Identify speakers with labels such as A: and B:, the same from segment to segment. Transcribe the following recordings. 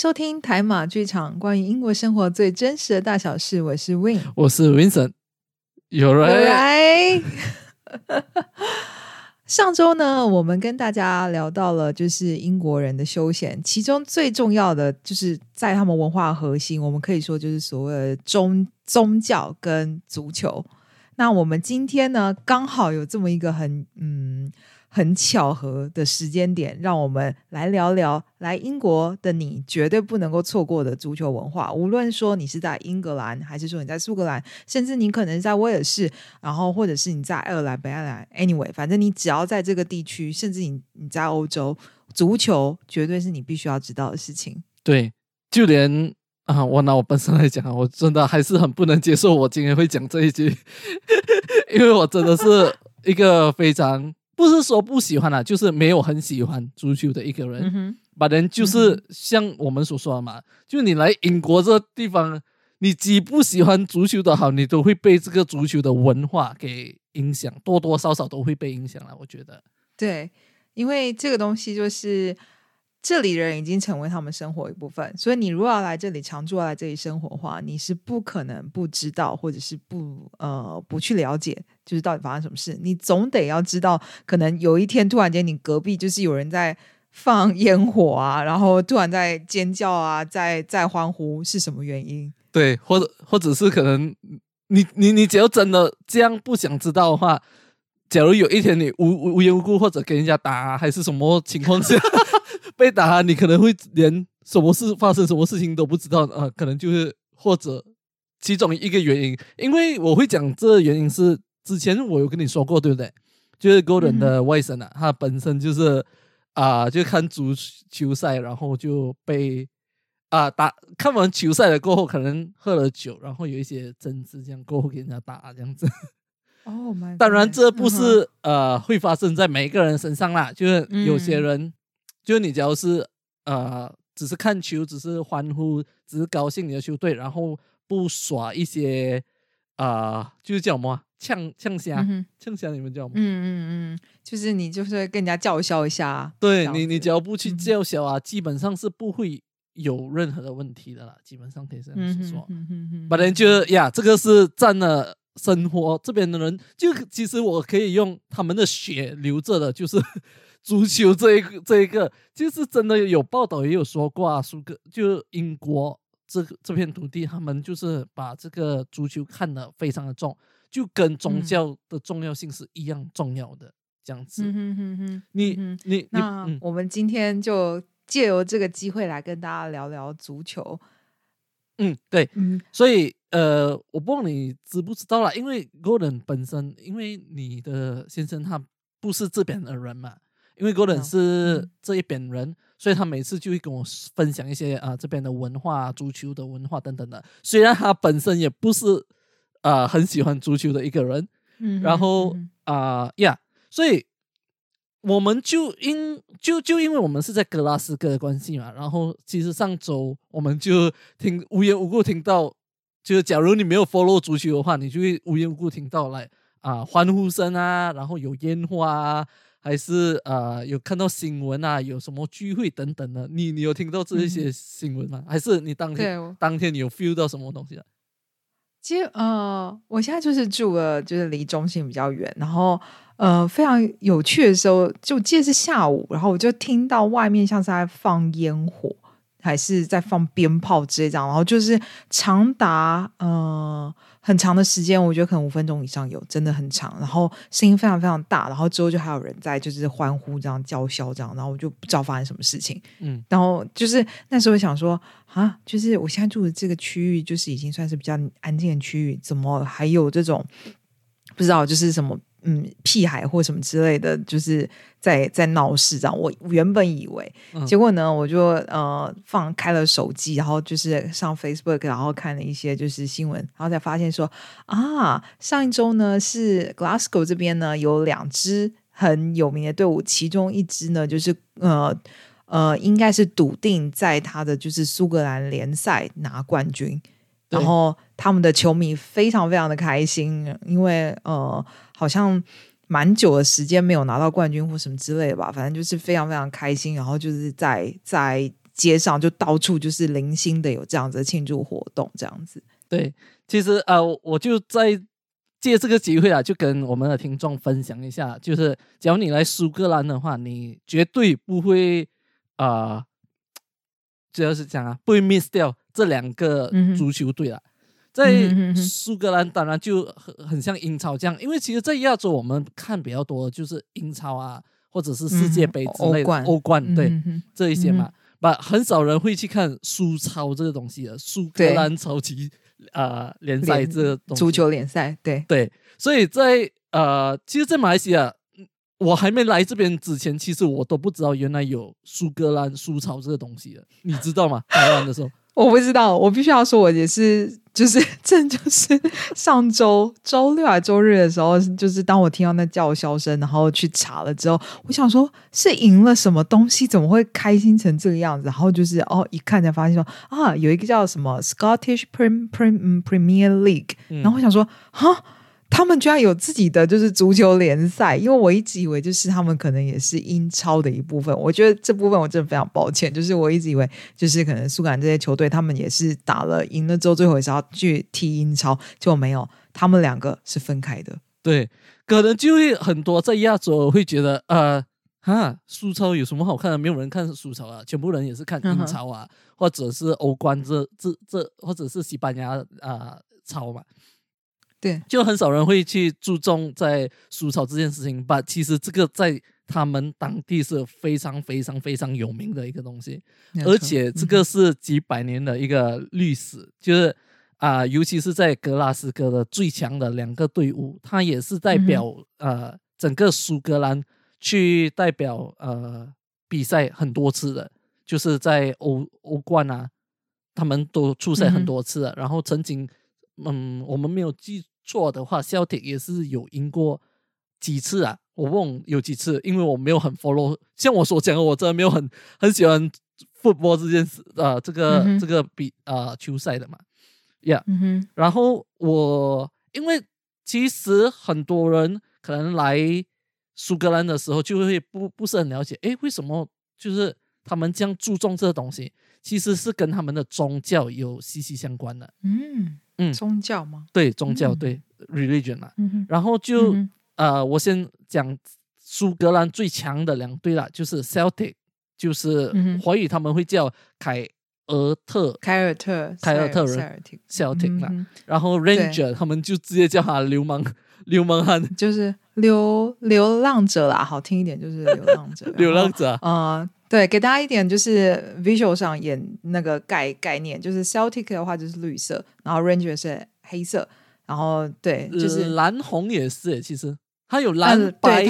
A: 收听台马剧场，关于英国生活最真实的大小事。我是 Win，
B: 我是 Vincent。有
A: 我
B: 人
A: 来。上周呢，我们跟大家聊到了就是英国人的休闲，其中最重要的就是在他们文化核心，我们可以说就是所谓的宗宗教跟足球。那我们今天呢，刚好有这么一个很嗯很巧合的时间点，让我们来聊聊来英国的你绝对不能够错过的足球文化。无论说你是在英格兰，还是说你在苏格兰，甚至你可能在威尔士，然后或者是你在爱尔兰、北爱尔兰，anyway，反正你只要在这个地区，甚至你你在欧洲，足球绝对是你必须要知道的事情。
B: 对，就连啊，我拿我本身来讲，我真的还是很不能接受我今天会讲这一句，因为我真的是一个非常不是说不喜欢啊，就是没有很喜欢足球的一个人。
A: 嗯哼，
B: 把人就是像我们所说的嘛，就你来英国这地方，你既不喜欢足球的好，你都会被这个足球的文化给影响，多多少少都会被影响了。我觉得，
A: 对，因为这个东西就是这里人已经成为他们生活一部分，所以你如果要来这里常住，要来这里生活的话，你是不可能不知道，或者是不呃不去了解，就是到底发生什么事。你总得要知道，可能有一天突然间你隔壁就是有人在放烟火啊，然后突然在尖叫啊，在在欢呼，是什么原因？
B: 对，或者或者是可能你你你只要真的这样不想知道的话，假如有一天你无无无缘无故或者跟人家打，还是什么情况下 被打，你可能会连什么事发生什么事情都不知道啊、呃可能就是或者其中一个原因，因为我会讲这原因是之前我有跟你说过，对不对？就是 Golden 的外甥啊，他本身就是啊、就看足球赛，然后就被啊、打看完球赛了过后，可能喝了酒，然后有一些争执，这样过后给人家打这样子。
A: 哦、
B: 当然，这不是、呃会发生在每一个人身上啦，就是有些
A: 嗯。
B: 人，就是你只要是呃只是看球，只是欢呼，只是高兴你的球队，然后不耍一些啊、呃就是叫什么啊呛呛虾
A: 嗯，哼。
B: 呛虾你们叫什么？
A: 嗯嗯嗯，就是你就是会跟人家叫嚣一下，
B: 对你，你只要不去叫嚣啊，基本上是不会有任何的问题的啦，基本上可以这样说。
A: 哼哼哼
B: 反正就呀，这个是占了生活这边的人，就其实我可以用他们的血流着的，就是 足球这一个这一个，就是真的有报道也有说过啊，苏格就英国这个这片土地，他们就是把这个足球看得非常的重，就跟宗
A: 嗯
B: 教的重要性是一样重要的，这样子。
A: 嗯哼哼哼，
B: 你你你
A: 那
B: 嗯
A: 我们今天就借由这个机会来跟大家聊聊足球。
B: 嗯对，
A: 嗯
B: 所以呃，我不知道你知不知道啦，因为 Golden 本身，因为你的先生他不是这边的人嘛，因为 Golden 是
A: 嗯
B: 这一边人，所以他每次就会跟我分享一些啊、这边的文化、足球的文化等等的。虽然他本身也不是啊、很喜欢足球的一个人，
A: 嗯
B: 然后
A: 嗯
B: 啊呀，所以我们就因就就因为我们是在格拉斯哥的关系嘛，然后其实上周我们就听无缘无故听到，就是假如你没有 follow 足球的话，你就会无缘无故听到来啊欢呼声啊，然后有烟花啊。还是呃有看到新闻啊，有什么聚会等等的，你你有听到这一些新闻吗？还是你当天当天你有 feel 到什么东西啊？
A: 其实呃，我现在就是住了，就是离中心比较远，然后呃，非常有趣的时候，就我记得是下午，然后我就听到外面像是在放烟火，还是在放鞭炮之类这样，然后就是长达呃很长的时间，我觉得可能五分钟以上有，真的很长，然后声音非常非常大，然后之后就还有人在就是欢呼这样叫嚣这样，然后我就不知道发生什么事情，
B: 嗯。
A: 然后就是那时候想说啊，就是我现在住的这个区域，就是已经算是比较安静的区域，怎么还有这种不知道就是什么嗯屁孩或什么之类的，就是在在闹事这样。我原本以为，
B: 嗯。
A: 结果呢，我就呃放开了手机，然后就是上 Facebook，然后看了一些就是新闻，然后才发现说啊，上一周呢是 Glasgow 这边呢有两支很有名的队伍，其中一支呢就是呃呃应该是笃定在他的就是苏格兰联赛拿冠军，然后他们的球迷非常非常的开心，因为呃好像。蛮久的时间没有拿到冠军或什么之类的吧，反正就是非常非常开心，然后就是在在街上就到处就是零星的有这样子的庆祝活动，这样子。
B: 对，其实呃，我就在借这个机会啊，就跟我们的听众分享一下，就是假如你来苏格兰的话，你绝对不会啊，主要是讲啊，不会 miss 掉这两个足球队啊。
A: 嗯哼哼哼。
B: 苏格兰当然就很很像英超这样，因为其实，在亚洲我们看比较多的就是英超啊，或者是世界杯之类的
A: 嗯欧冠。
B: 欧冠对
A: 嗯
B: 这一些嘛，把很少人会去看苏超这个东西的，苏格兰超级呃联赛这个东西。
A: 足球联赛，对，
B: 对，所以在呃，其实，在马来西亚，嗯我还没来这边之前，其实我都不知道原来有苏格兰苏超这个东西的，你知道吗？台湾的时候，
A: 我不知道，我必须要说，我也是，就是 这就是上周周六还是周日的时候，就是当我听到那叫嚣声，然后去查了之后，我想说，是赢了什么东西，怎么会开心成这个样子？然后就是哦，一看才发现说啊，有一个叫什么 Scottish Prem Prem 嗯 Premier League，、
B: 嗯
A: 然后我想说，哈。他们居然有自己的就是足球联赛，因为我一直以为就是他们可能也是英超的一部分。我觉得这部分我真的非常抱歉，就是我一直以为就是可能苏格兰这些球队他们也是打了赢了之后，最后也是要去踢英超，结果没有，他们两个是分开的。
B: 对，可能就会很多在亚洲会觉得，呃，哈，苏超有什么好看的？没有人看苏超啊，全部人也是看英超啊，或者是欧冠这这这，或者是西班牙啊、呃超嘛。
A: 对，
B: 就很少人会去注重在苏草这件事情吧。其实这个在他们当地是非常非常非常有名的一个东西，而且这个是几百年的一个历史，就是啊、尤其是在格拉斯哥的最强的两个队伍，它也是代表、呃整个苏格兰去代表呃比赛很多次的，就是在欧欧冠啊，他们都出赛很多次了，然后曾经嗯，我们没有记错的话，肖铁也是有赢过几次啊，我问有几次，因为我没有很 follow，像我所讲的，我真的没有很很喜欢 football 这件事，呃，这个、
A: 嗯
B: 这个比呃球赛的嘛，Yeah，
A: 嗯，
B: 然后我因为其实很多人可能来苏格兰的时候就会不不是很了解，诶，为什么就是他们这样注重这个东西？其实是跟他们的宗教有息息相关的。
A: 嗯
B: 嗯。
A: 宗教吗？
B: 对宗教，
A: 嗯。
B: 对 religion 嘛。
A: 嗯哼，
B: 然后就、
A: 嗯
B: 呃，我先讲苏格兰最强的两队啦，就是 Celtic，就是华语他们会叫凯尔特。
A: 凯尔特，
B: 凯尔特人 Celtic 嘛，
A: 嗯哼。
B: 然后 Ranger 他们就直接叫他流氓流氓汉
A: 就是流流浪者啦，好听一点就是流浪者，
B: 流浪者啊。
A: 呃，对，给大家一点就是 visual 上演那个概概念，就是 Celtic 的话就是绿色，然后 Ranger 是黑色，然后对，就是、
B: 呃蓝红也是耶，其实它有蓝
A: 呃
B: 白、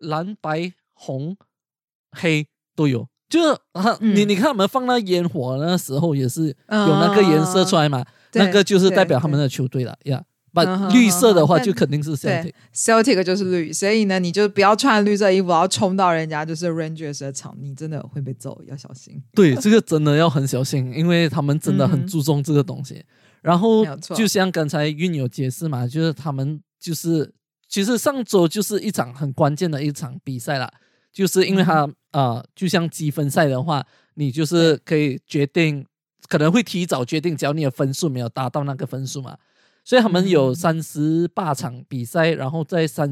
B: 蓝白红黑都有。就是啊，你
A: 嗯
B: 你看我们放那烟火那时候也是有那个颜色出来嘛，
A: 对
B: 那个就是代表他们的球队了呀。把
A: 嗯哼
B: 绿色的话就肯定是 Celtic
A: 对。Celtic 就是绿，所以呢，你就不要穿绿色衣服，然后冲到人家就是 Rangers 的场，你真的会被揍，要小心。
B: 对，这个真的要很小心，因为他们真的很注重这个东西。然后就像刚才运有解释嘛，就是他们就是其实上周就是一场很关键的一场比赛了，就是因为他啊、呃就像积分赛的话，你就是可以决定可能会提早决定，只要你的分数没有达到那个分数嘛。所以他们有
A: 嗯
B: 三十八场比赛，然后在三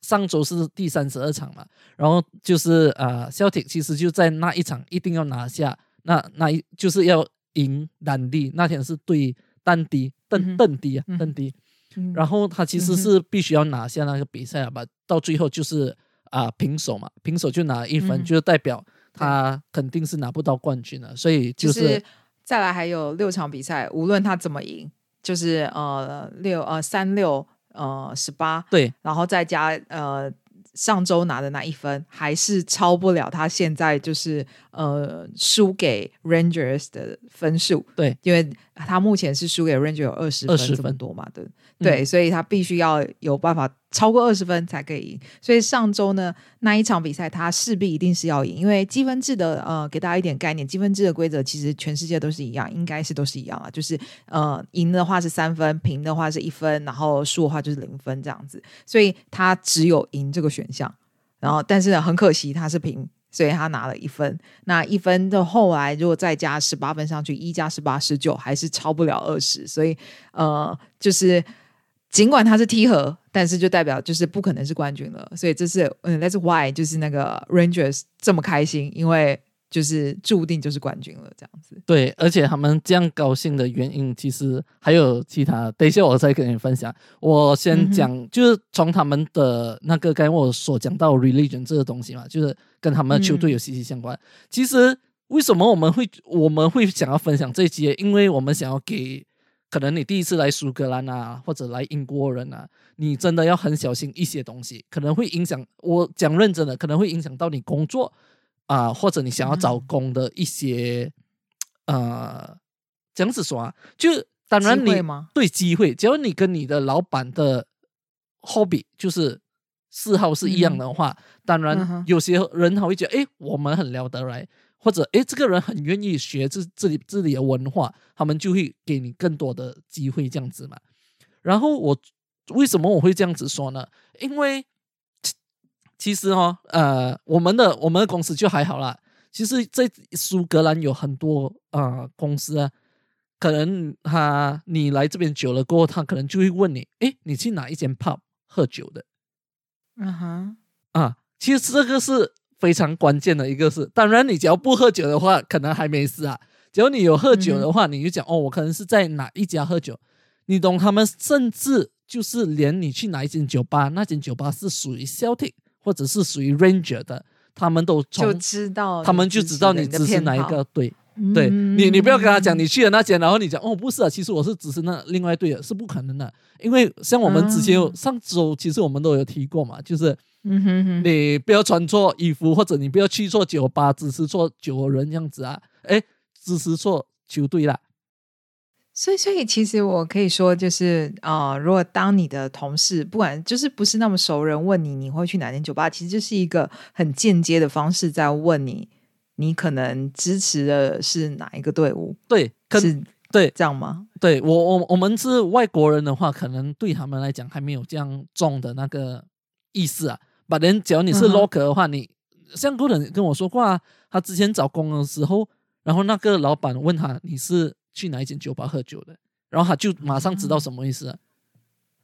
B: 上周是第三十二场嘛，然后就是呃，Celtic 其实就在那一场一定要拿下，那那一就是要赢丹迪，那天是对丹迪
A: 嗯
B: 邓
A: 哼
B: 邓迪。啊
A: 嗯
B: 邓迪，
A: 嗯
B: 然后他其实是必须要拿下那个比赛了吧，到最后就是啊、平手嘛，平手就拿一分，
A: 嗯。
B: 就是代表他肯定是拿不到冠军了，所以
A: 就
B: 就是
A: 再来还有六场比赛，无论他怎么赢，就是呃六呃三六呃十八，
B: 对。
A: 然后再加呃上周拿的那一分，还是超不了他现在就是呃输给 Rangers 的分数。
B: 对，
A: 因为他目前是输给 Ranger 有二十分
B: 20
A: 这么
B: 分
A: 多嘛，对。对，所以他必须要有办法超过二十分才可以赢。所以上周呢那一场比赛，他势必一定是要赢，因为积分制的呃，给大家一点概念，积分制的规则其实全世界都是一样，应该是都是一样啊，就是呃赢的话是三分，平的话是一分，然后输的话就是零分这样子，所以他只有赢这个选项。然后，但是呢，很可惜他是平，所以他拿了一分。那一分的后来如果再加十八分上去，一加十八十九，还是超不了二十。所以呃，就是尽管他是踢和，但是就代表就是不可能是冠军了。所以这是嗯，That's why 就是那个 Rangers 这么开心，因为。就是注定就是冠军了，这样子。
B: 对，而且他们这样高兴的原因，其实还有其他。等一下我再跟你分享。我先讲，就是从他们的那个刚才我所讲到 religion 这个东西嘛，就是跟他们的球队有息息相关。其实为什么我们会我们会想要分享这些？因为我们想要给可能你第一次来苏格兰啊，或者来英国人啊，你真的要很小心一些东西，可能会影响。我讲认真的，可能会影响到你工作。啊，或者你想要找工的一些，呃，这样子说啊，就当然你对机会，只要你跟你的老板的 hobby 就是嗜好是一样的话，当然有些人他会觉得，哎，我们很聊得来，或者哎，这个人很愿意学这这里这里的文化，他们就会给你更多的机会这样子嘛。然后我为什么我会这样子说呢？因为。其实哦，呃，我们的我们的公司就还好啦。其实，在苏格兰有很多啊公司啊，可能他你来这边久了过后，他可能就会问你，哎，你去哪一间 pub 喝酒的？
A: 嗯哼，
B: 啊，其实这个是非常关键的一个是。当然，你只要不喝酒的话，可能还没事啊。只要你有喝酒的话，你就讲哦，我可能是在哪一家喝酒。你懂？他们甚至就是连你去哪一间酒吧，那间酒吧是属于 Celtic。或者是属于 Ranger 的，他们都
A: 就知道，
B: 他们就知道你支持哪一个对队。
A: 对
B: 你，你不要跟他讲你去了那间，然后你讲哦，不是啊，其实我是支持那另外队的，是不可能的。因为像我们之前上周，其实我们都有提过嘛，就是你不要穿错衣服，或者你不要去错酒吧，支持错酒人这样子啊，哎，支持错球队啦。
A: 所以，所以其实我可以说，就是啊，如果当你的同事不管就是不是那么熟人问你，你会去哪间酒吧，其实就是一个很间接的方式在问你，你可能支持的是哪一个队伍？
B: 对，可
A: 是，
B: 对，
A: 这样吗？
B: 对我，我我们是外国人的话，可能对他们来讲还没有这样重的那个意思啊。把人，只要你是 local 的话，你像个人跟我说过啊，他之前找工的时候，然后那个老板问他你是。去哪一间酒吧喝酒的，然后他就马上知道什么意思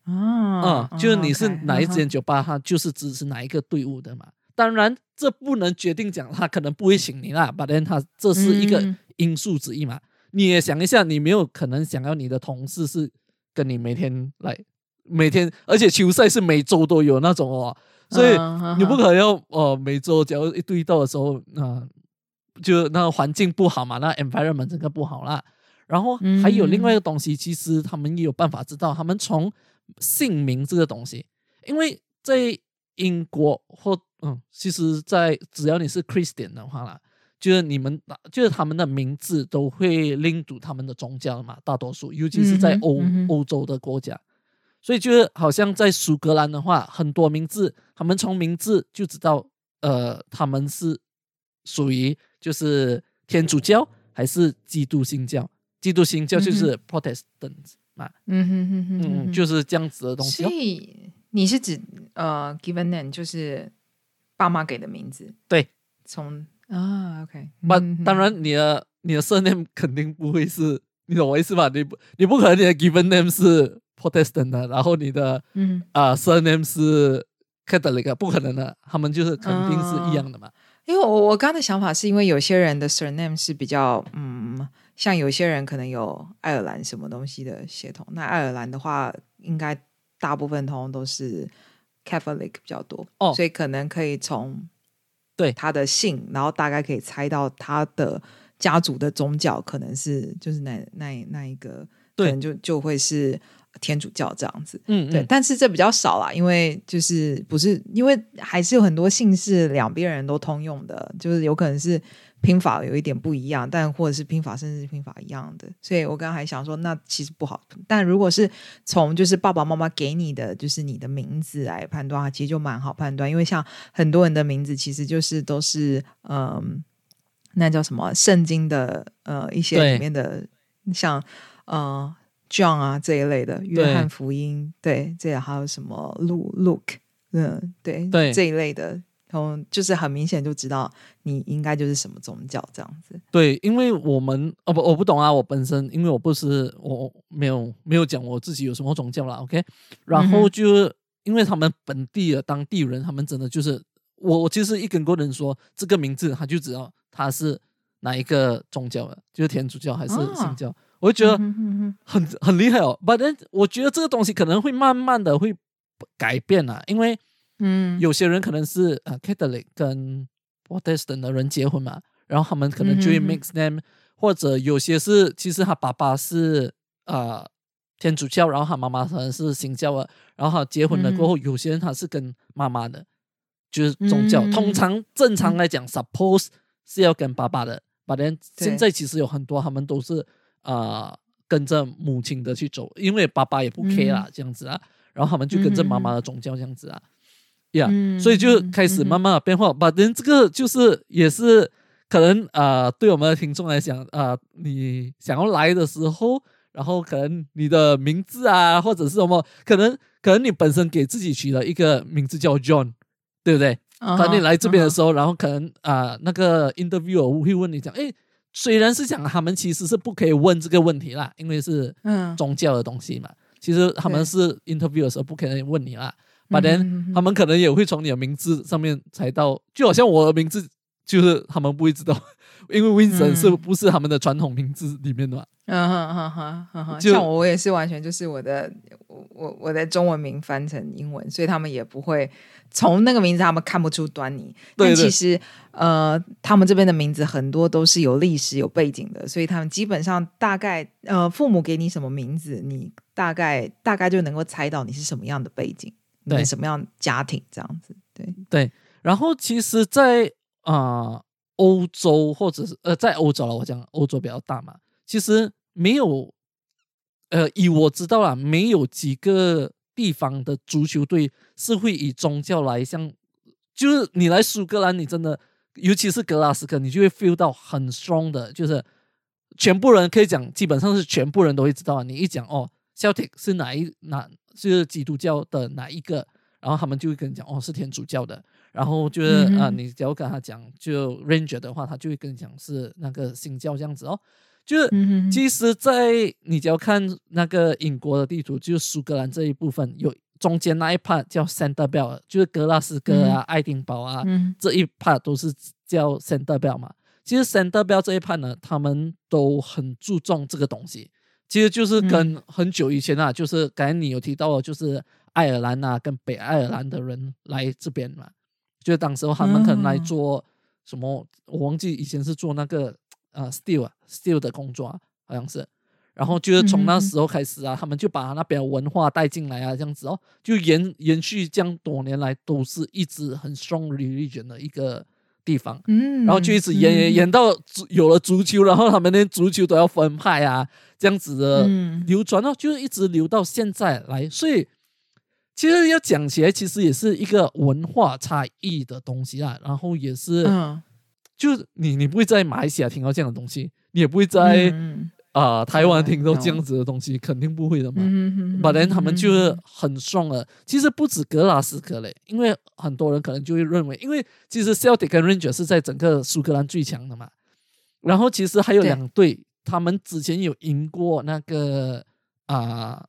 B: 啊？
A: 啊，
B: 就是你是哪一间酒吧，他就是支持哪一个队伍的嘛。当然，这不能决定讲他可能不会请你啦，但他这是一个因素之一嘛。你也想一下，你没有可能想要你的同事是跟你每天来，每天，而且球赛是每周都有那种哦，所以你不可能要哦每周只要一对到的时候，啊，就那个环境不好嘛，那 environment 整个不好啦。然后还有另外一个东西，其实他们也有办法知道，他们从姓名这个东西，因为在英国或嗯，其实，在只要你是 Christian 的话啦，就是你们就是他们的名字都会拎读他们的宗教嘛，大多数，尤其是在欧欧洲的国家，所以就是好像在苏格兰的话，很多名字，他们从名字就知道，呃，他们是属于就是天主教还是基督新教。基督新教就是 Protestant 嘛，
A: 嗯哼哼哼，
B: 嗯，就是这样子的东西。
A: 所以你是指呃，given name 就是爸妈给的名字，
B: 对，
A: 从啊，OK，
B: 那当然你的你的 surname 肯定不会是，你懂我意思吧？你不你不可能你的 given name 是 Protestant 的，然后你的嗯啊 surname 是 Catholic，不可能的，他们就是肯定是一样的嘛。
A: 因为我我刚的想法是因为有些人的 surname 是比较嗯。像有些人可能有爱尔兰什么东西的血统，那爱尔兰的话，应该大部分通通都是 Catholic 比较多，
B: 哦，
A: 所以可能可以从
B: 对。
A: 他的姓，然后大概可以猜到他的家族的宗教可能是就是那那那一个，可能就就会是天主教这样子，
B: 嗯，
A: 对，但是这比较少啦，因为就是不是因为还是有很多姓氏两边人都通用的，就是有可能是。拼法有一点不一样，但或者是拼法甚至是拼法一样的，所以我刚刚还想说，那其实不好。但如果是从就是爸爸妈妈给你的就是你的名字来判断，其实就蛮好判断。因为像很多人的名字其实就是都是嗯，那叫什么圣经的呃一些里面的，像呃 John 啊这一类的约翰福音，对，这还有什么 Luke，嗯，对
B: 对
A: 这一类的。从就是很明显就知道你应该就是什么宗教这样子。
B: 对，因为我们哦不，我不懂啊，我本身因为我不是我没有没有讲我自己有什么宗教啦 o k 然后就因为他们本地的当地人，他们真的就是我我其实一跟过人说这个名字，他就知道他是哪一个宗教的，就是天主教还是信教，我就觉得很很厉害哦。But then 我觉得这个东西可能会慢慢的会改变啊，因为。嗯，有些人可能是呃 Catholic 跟 Protestant 的人结婚嘛，然后他们可能就会 mix them，或者有些是其实他爸爸是呃天主教，然后他妈妈可能是新教啊，然后他结婚了过后，有些人他是跟妈妈的，就是宗教。通常正常来讲，suppose 是要跟爸爸的，but then 现在其实有很多他们都是呃跟着母亲的去走，因为爸爸也不 care 啦这样子啊，然后他们就跟着妈妈的宗教这样子啊。呀，所以就开始慢慢的变化。把人这个就是也是可能啊，对我们的听众来讲啊，你想要来的时候，然后可能你的名字啊，或者是什么，可能可能你本身给自己取了一个名字叫 John，对不对？当你来这边的时候，然后可能啊，那个 interviewer 会问你讲，哎，虽然是讲他们其实是不可以问这个问题啦，因为是宗教的东西嘛，其实他们是 interview 的时候不可能问你啦。But then 他们可能也会从你的名字上面猜到，就好像我的名字就是他们不会知道，因为 Vincent 是不是他们的传统名字里面的嘛？
A: 嗯哼哼哼哼哼，像我我也是完全就是我的我我我的中文名翻成英文，所以他们也不会从那个名字他们看不出端倪。但其实呃，他们这边的名字很多都是有历史有背景的，所以他们基本上大概呃父母给你什么名字，你大概大概就能够猜到你是什么样的背景。对什么样家庭这样子？对
B: 对，然后其实，在啊欧洲或者是呃在欧洲了，我讲欧洲比较大嘛，其实没有呃以我知道啦，没有几个地方的足球队是会以宗教来像，就是你来苏格兰，你真的尤其是格拉斯哥，你就会 feel 到很 strong 的，就是全部人可以讲，基本上是全部人都会知道，你一讲哦，Celtic 是哪一哪。是基督教的哪一个？然后他们就会跟你讲，哦，是天主教的。然后就是啊，你只要跟他讲，就 Ranger 的话，他就会跟你讲是那个新教这样子哦。就是其实，在你只要看那个英国的地图，就是苏格兰这一部分有中间那一 part 叫 Center Belt，就是格拉斯哥啊、爱丁堡啊这一 part 都是叫 Center Belt 嘛。其实 Center Belt 这一 part 呢，他们都很注重这个东西。其实就是跟很久以前啊，就是刚才你有提到，就是爱尔兰啊，跟北爱尔兰的人来这边嘛，就当时候他们可能来做什么，我忘记以前是做那个呃 steel 啊 steel 的工作啊，好像是，然后就是从那时候开始啊，他们就把那边文化带进来啊，这样子哦，就延延续这样多年来都是一直很 strong religion 的一个。地方，嗯，然后就一直演演演到有了足球，然后他们连足球都要分派啊，这样子的流传哦，就一直流到现在来。所以其实要讲起来，其实也是一个文化差异的东西啊。然后也是，就你你不会在马来西亚听到这样的东西，你也不会在。啊，台湾听到这样子的东西，肯定不会的嘛。本来他们就是很爽了。其实不止格拉斯哥嘞，因为很多人可能就会认为，因为其实 Celtic 跟 Ranger 是在整个苏格兰最强的嘛。然后其实还有两队，他们之前有赢过那个啊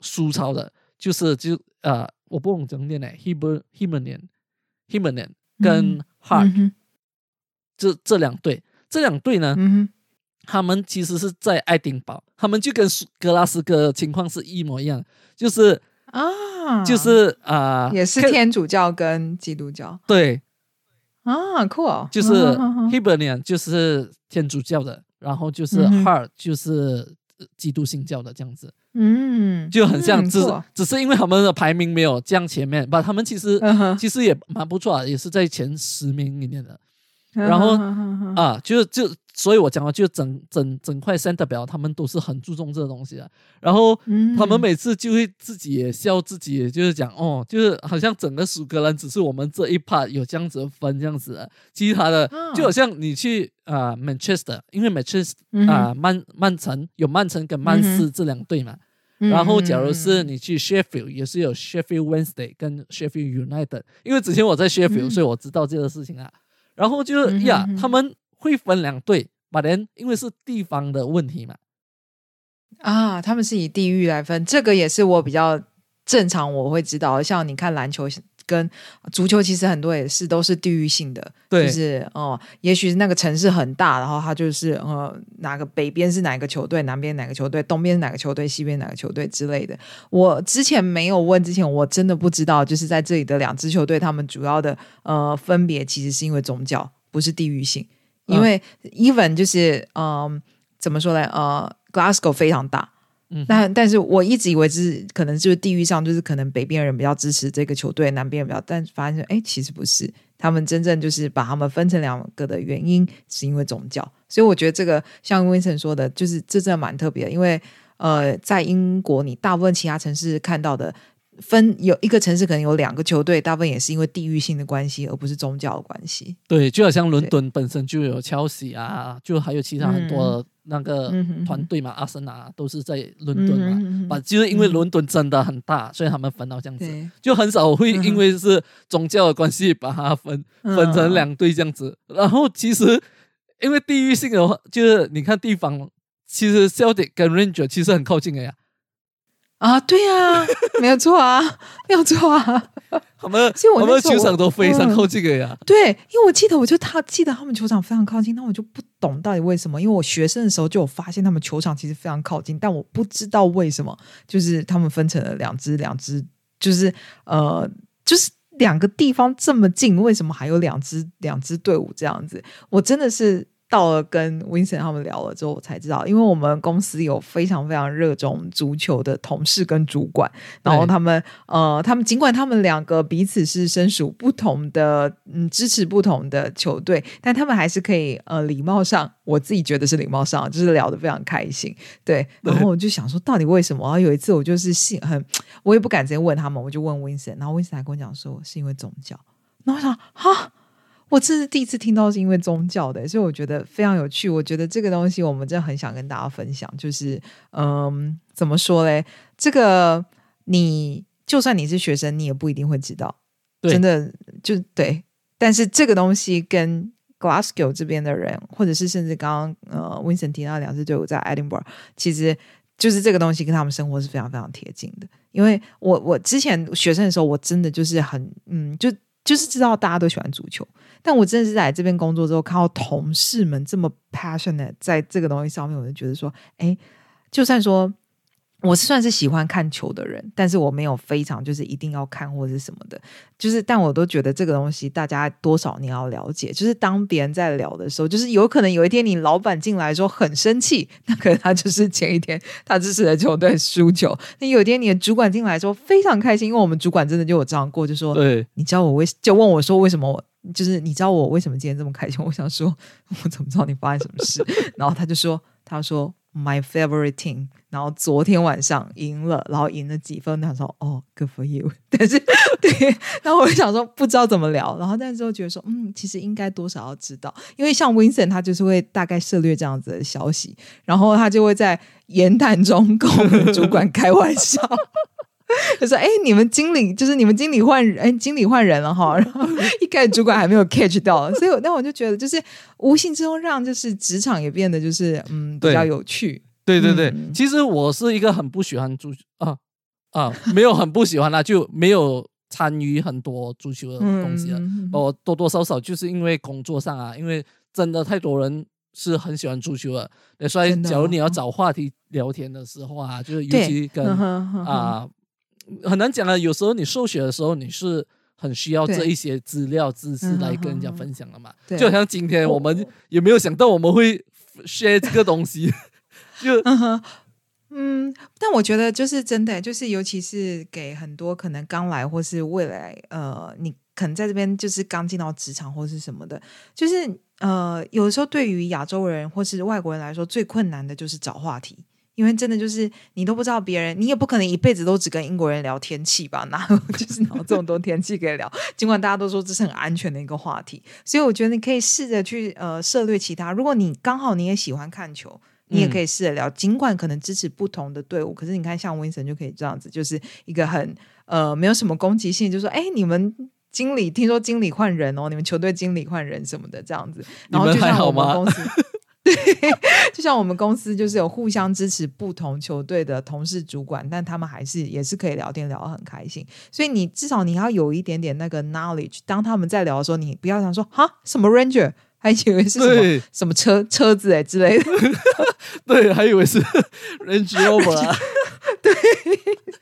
B: 苏超的，就是就啊我不懂怎么念呢 h e b e r h i m a n i a n h i m a n i a n 跟 Hart 这这两队，这两队呢。他们其实是在爱丁堡，他们就跟格拉斯哥情况是一模一样，就是啊，就是啊，
A: 也是天主教跟基督教，
B: 对，
A: 啊，酷，
B: 就是 Hebrew 就是天主教的，然后就是 Heart 就是基督信教的这样子，嗯，就很像，只只是因为他们的排名没有这样前面，不，他们其实其实也蛮不错，也是在前十名里面的，然后啊，就就。所以我讲了，就整整整块 center 表，他们都是很注重这个东西的。然后他们每次就会自己也笑，自己也就是讲哦，就是好像整个苏格兰只是我们这一 part 有这样子的分这样子的，其他的就好像你去啊 Manchester，因为 Manchester 啊曼曼城有曼城跟曼市这两队嘛，然后，假如是
A: 嗯
B: 你去 Sheffield，也是有 Sheffield Wednesday 跟 Sheffield United，因为之前我在 Sheffield，、
A: 嗯。
B: 所以我知道这个事情啊。然后就是
A: 嗯
B: 呀，他们会分两队，把人因为是地方的问题嘛，
A: 啊，他们是以地域来分，这个也是我比较正常我会知道。像你看篮球跟足球，其实很多也是都是地域性的，
B: 对
A: 就是哦、也许那个城市很大，然后它就是呃哪个北边是哪个球队，南边哪个球队，东边是哪个球队，西边哪个球队之类的。我之前没有问之前，我真的不知道，就是在这里的两支球队，他们主要的呃分别其实是因为宗教，不是地域性。因
B: 嗯
A: 为 even 就是嗯、怎么说呢？呃，Glasgow 非常大，
B: 嗯
A: 但但是我一直以为是可能就是地域上，就是可能北边人比较支持这个球队，南边人比较，但发现哎，其实不是，他们真正就是把他们分成两个的原因是因为宗教，所以我觉得这个像 Vincent 说的，就是这真的蛮特别的，因为呃，在英国你大部分其他城市看到的。分有一个城市可能有两个球队，大部分也是因为地域性的关系，而不是宗教的关系。
B: 对，就好像伦敦本身就有切尔西啊，就还有其他很多那个团队嘛，阿森纳啊都是在伦敦嘛。
A: 嗯
B: 啊，就是因为
A: 嗯
B: 伦敦真的很大，所以他们分到这样子，就很少会因为是宗教的关系把它分分成两队这样子。然后其实因为地域性的话，就是你看地方，其实 Celtic 跟 Ranger 其实很靠近的呀。
A: 啊，对啊，没有错啊，没有错啊。
B: 他们
A: 其实我
B: 他们球场都非常
A: 嗯
B: 靠近的呀。
A: 对，因为我记得，我就他记得他们球场非常靠近，那我就不懂到底为什么。因为我学生的时候就有发现他们球场其实非常靠近，但我不知道为什么，就是他们分成了两支，两支就是呃，就是两个地方这么近，为什么还有两支两支队伍这样子？我真的是。到了跟 Vincent 他们聊了之后，我才知道，因为我们公司有非常非常热衷足球的同事跟主管，然后他们呃，他们尽管他们两个彼此是身属不同的，嗯，支持不同的球队，但他们还是可以呃，礼貌上，我自己觉得是礼貌上，就是聊得非常开心。对，然后我就想说，到底为什么？然后有一次我就是信很，我也不敢直接问他们，我就问 Vincent，然后 Vincent 还跟我讲说是因为宗教，然后我想哈。我这是第一次听到是因为宗教的，所以我觉得非常有趣。我觉得这个东西我们真的很想跟大家分享，就是嗯，怎么说嘞？这个你就算你是学生，你也不一定会知道，真的就对。但是这个东西跟 Glasgow 这边的人，或者是甚至刚刚呃 Vincent 提到两支队伍在 Edinburgh，其实就是这个东西跟他们生活是非常非常贴近的。因为我我之前学生的时候，我真的就是很嗯，就就是知道大家都喜欢足球，但我真的是在这边工作之后，看到同事们这么 passionate 在这个东西上面，我就觉得说，哎，就算说我是算是喜欢看球的人，但是我没有非常就是一定要看或者是什么的，就是但我都觉得这个东西大家多少你要了解，就是当别人在聊的时候，就是有可能有一天你老板进来说很生气，那可能他就是前一天他支持的球队输球，那有一天你的主管进来说非常开心，因为我们主管真的就有这样过，就说
B: 对，
A: 你知道我为就问我说为什么我就是你知道我为什么今天这么开心？我想说 我怎么知道你发生什么事？然后他就说他说 my favorite team，然后昨天晚上赢了，然后赢了几分？他说哦 good for you，但是对，然后我就想说不知道怎么聊，然后但是又觉得说嗯其实应该多少要知道，因为像 Vincent 他就是会大概涉略这样子的消息，然后他就会在言谈中 跟我们主管开玩笑。就说：“哎、你们经理就是你们经理换人，哎、经理换人了哈。”然后一开始主管还没有 catch 到，所以我那我就觉得，就是无形之中让就是职场也变得就是嗯比较有趣。
B: 对对对，
A: 嗯
B: 其实我是一个很不喜欢足啊啊，没有很不喜欢啦，就没有参与很多足球的东西啊。
A: 嗯
B: 我多多少少就是因为工作上啊，因为真的太多人是很喜欢足球的，所以假如你要
A: 哦
B: 找话题聊天的时候啊，就是尤其跟啊很难讲啊，有时候你受学的时候你是。很需要这一些资料知识
A: 嗯
B: 来跟人家分享的嘛，
A: 对
B: 就好像今天
A: 我
B: 我们也没有想到我们会 share 这个东西，就
A: 嗯哼，嗯，但我觉得就是真的，就是尤其是给很多可能刚来或是未来，呃，你可能在这边就是刚进到职场或是什么的，就是呃，有的时候对于亚洲人或是外国人来说，最困难的就是找话题。因为真的就是你都不知道别人，你也不可能一辈子都只跟英国人聊天气吧？哪有 就是哪有这么多天气可以聊？尽管大家都说这是很安全的一个话题，所以我觉得你可以试着去呃涉略其他。如果你刚好你也喜欢看球，你也可以试着聊。尽管可能支持不同的队伍，可是你看像 Winston 就可以这样子，就是一个很呃没有什么攻击性，就说哎你们。经理听说经理换人哦，你们球队经理换人什么的这样子，然后就像我们公司，对，就像我们公司就是有互相支持不同球队的同事主管，但他们还是也是可以聊天聊得很开心。所以你至少你要有一点点那个 knowledge，当他们在聊的时候，你不要想说哈什么 ranger。还以为是什么什么车车子哎之类的，
B: 对，还以为是 Range Rover，
A: 对，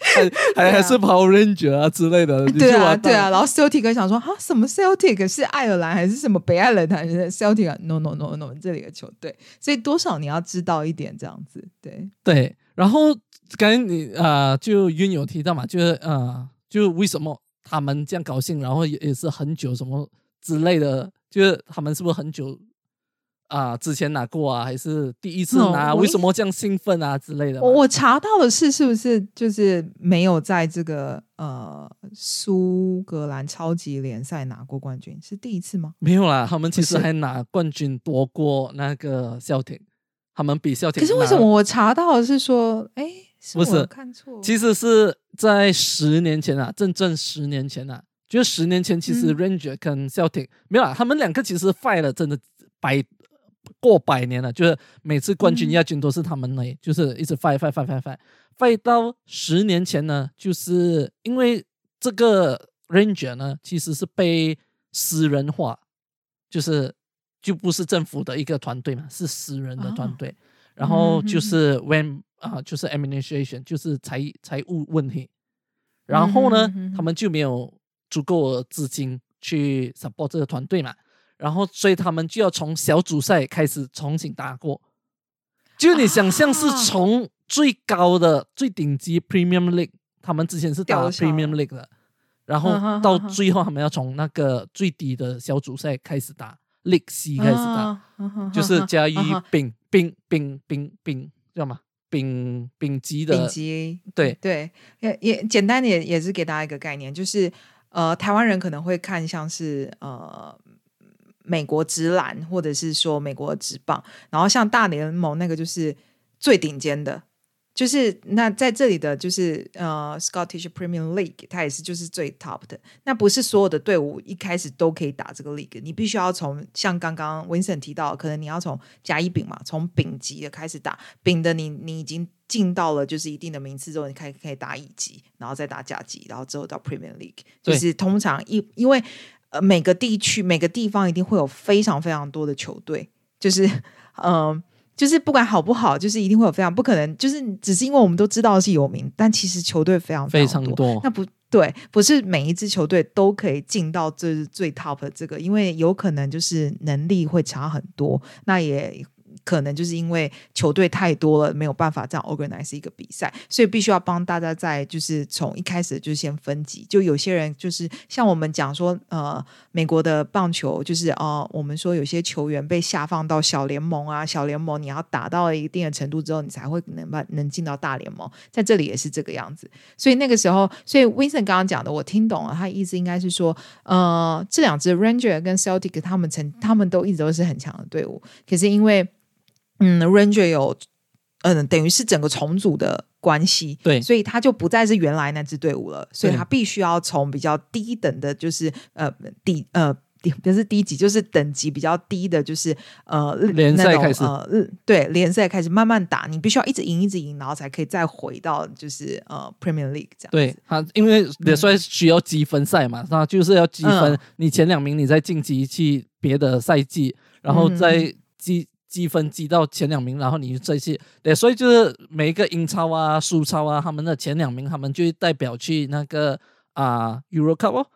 B: 还还还是跑 Ranger 啊之类的，
A: 对啊对啊。然后 Celtic 想说啊什么 Celtic 是爱尔兰还是什么北爱尔兰？还是 Celtic？No No No No，这里的球队，所以多少你要知道一点这样子，对
B: 对。然后刚才你啊，就晕有提到嘛，就是呃，就为什么他们这样高兴，然后也也是很久什么之类的。就是他们是不是很久啊？之前拿过啊？还是第一次拿？为什么这样兴奋啊之类的？
A: 我查到的是，是不是就是没有在这个呃苏格兰超级联赛拿过冠军？是第一次吗？
B: 没有啦，他们其实还拿冠军多过那个笑艇，他们比笑艇。
A: 可是为什么我查到的是说，哎，
B: 不是
A: 看错？
B: 其实是在十年前啊，正正十年前啊。就是十年前，其实 Ranger 跟 Celtic 没有啦，他们两个其实 fight 了，真的百过百年了。就是每次冠军、亚军都是他们那，就是一直 fight fight fight fight fight fight 到十年前呢，就是因为这个 Ranger 呢，其实是被私人化，就是就不是政府的一个团队嘛，是私人的团队。然后就是 when 啊，就是 administration，就是财财务问题。然后呢，他们就没有。足够的资金去 support 这个团队嘛，然后所以他们就要从小组赛开始重新打过，就你想象是从最高的最顶级 Premium League，他们之前是打 Premium League 的，然后到最后他们要从那个最低的小组赛开始打 League C 开始打，就是加一丙丙丙丙丙知道吗？丙丙级的
A: 丙级，
B: 对
A: 对，也也简单点也是给大家一个概念，就是。呃，台湾人可能会看像是呃美国职篮，或者是说美国职棒，然后像大联盟那个就是最顶尖的，就是那在这里的就是呃 Scottish Premier League，它也是就是最 top 的。那不是所有的队伍一开始都可以打这个 league，你必须要从像刚刚 Vincent 提到，可能你要从甲乙丙嘛，从丙级的开始打，丙的你你已经。进到了就是一定的名次之后，你可以可以打乙级，然后再打甲级，然后之后到 Premier League。就是通常一因为呃每个地区每个地方一定会有非常非常多的球队，就是嗯就是不管好不好，就是一定会有非常不可能，就是只是因为我们都知道是有名，但其实球队非常
B: 非常
A: 多。那不对，不是每一支球队都可以进到这最 top 的这个，因为有可能就是能力会差很多。那也。可能就是因为球队太多了，没有办法这样 organize 一个比赛，所以必须要帮大家在就是从一开始就先分级。就有些人就是像我们讲说，呃，美国的棒球就是哦，我们说有些球员被下放到小联盟啊，小联盟你要打到一定的程度之后，你才会能把能进到大联盟。在这里也是这个样子。所以那个时候，所以 Vincent 刚刚讲的我听懂了，他意思应该是说，呃，这两支 Ranger 跟 Celtic 他们曾他们都一直都是很强的队伍，可是因为嗯，Ranger 有，嗯，等于是整个重组的关系，
B: 对，
A: 所以他就不再是原来那支队伍了，所以他必须要从比较低等的，就是呃低呃低不是低级，就是等级比较低的，就是呃
B: 联赛开始，
A: 呃对联赛开始慢慢打，你必须要一直赢一直赢，然后才可以再回到就是呃 Premier League 这样。
B: 对，他因为联赛需要积分赛嘛，那就是要积分，你前两名你再晋级去别的赛季，然后再积。积分积到前两名，然后你再去，对，所以就是每一个英超啊、苏超啊，他们的前两名，他们就代表去那个啊 Euro Cup 哦，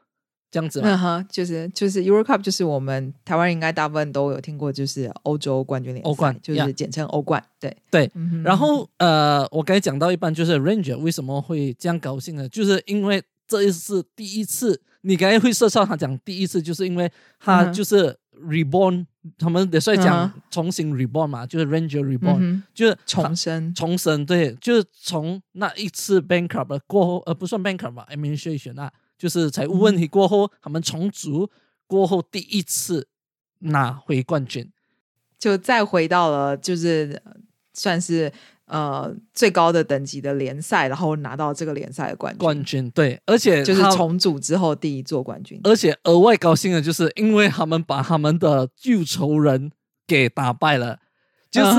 B: 这样子。
A: 嗯哼，就是就是 Euro Cup，就是我们台湾应该大部分都有听过，就是欧洲冠军联赛，
B: 欧冠
A: 就是简称欧冠。对
B: 对，然后呃，我刚才讲到一半，就是 Ranger 为什么会这样高兴呢？就是因为这一次第一次，你刚才会设上他讲第一次，就是因为他就是 Reborn。他们也是在讲重新 reborn 嘛，就是 Ranger reborn，就是
A: 重生，
B: 重生，对，就是从那一次 bankrupt 过后，呃，不算 bankrupt 吧，administration 啊，就是财务问题过后，他们重组过后第一次拿回冠军，
A: 就再回到了就是算是呃最高的等级的联赛，然后拿到这个联赛的冠军，
B: 冠军对，而且
A: 就是重组之后第一座冠军。
B: 而且额外高兴的就是，因为他们把他们的旧仇人给打败了，就是、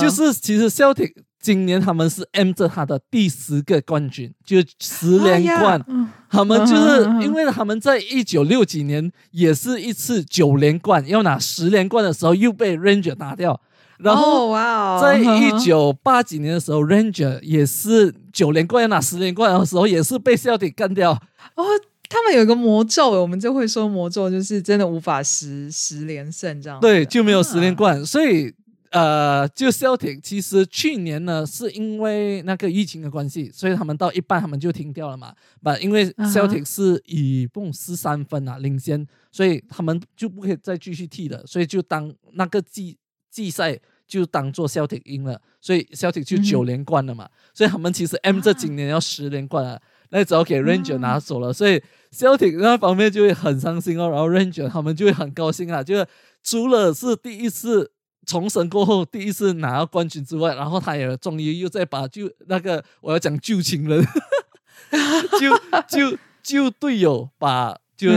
B: 就是，其实 Celtic 今年他们是 M 着他的第十个冠军，就十连冠。他们就是因为他们在一九六几年也是一次九连冠，要拿十连冠的时候又被 Ranger 打掉，然后
A: 哦哇哦，
B: 在一九八几年的时候，Ranger 也是九连冠要拿十连冠的时候也是被 Celtic 干掉。
A: 哦，他们有一个魔咒，我们就会说魔咒就是真的无法十十连胜这样。
B: 对，就没有十连
A: 啊
B: 冠，所以呃，就 Celtic 其实去年呢是因为那个疫情的关系，所以他们到一半他们就停掉了嘛。把因为 Celtic 是以共十三分啊领先，所以他们就不可以再继续踢了，所以就当那个季季赛就当做 Celtic 赢了，所以 Celtic 就九连冠了嘛。所以他们其实 M 这今年要十连冠了。那只要给 Ranger 拿走了，所以 Celtic 那方面就会很伤心哦，然后 Ranger 他们就会很高兴啊，就是除了是第一次重生过后第一次拿到冠军之外，然后他也终于又再把就那个我要讲旧情人，就就就队友把就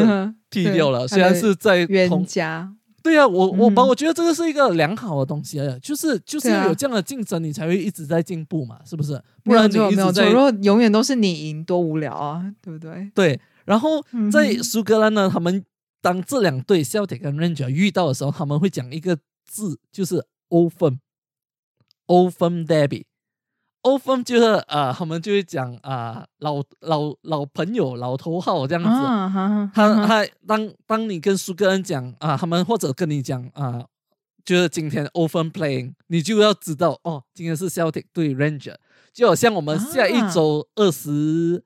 B: 踢掉了，
A: 对
B: 虽然是在
A: 冤
B: 同
A: 家，
B: 对啊，我我把
A: 嗯
B: 我觉得这个是一个良好的东西就是就是要有这样的竞争，你才会一直在进步嘛，是不是？不然你。一直在
A: 如果永远都是你赢，多无聊啊，对不对？
B: 对，然后在苏格兰呢，他们当这两队 Celtic 跟 Ranger 遇到的时候，他们会讲一个字，就是 o f e n o f e n Derby。O f e n 就是呃，他们就会讲啊、老老老朋友、老头号这样子。他他当当你跟苏格兰讲啊，他们或者跟你讲啊，就是今天 open playing，你就要知道哦，今天是 Celtic 对 Ranger，就好像我们下一周二十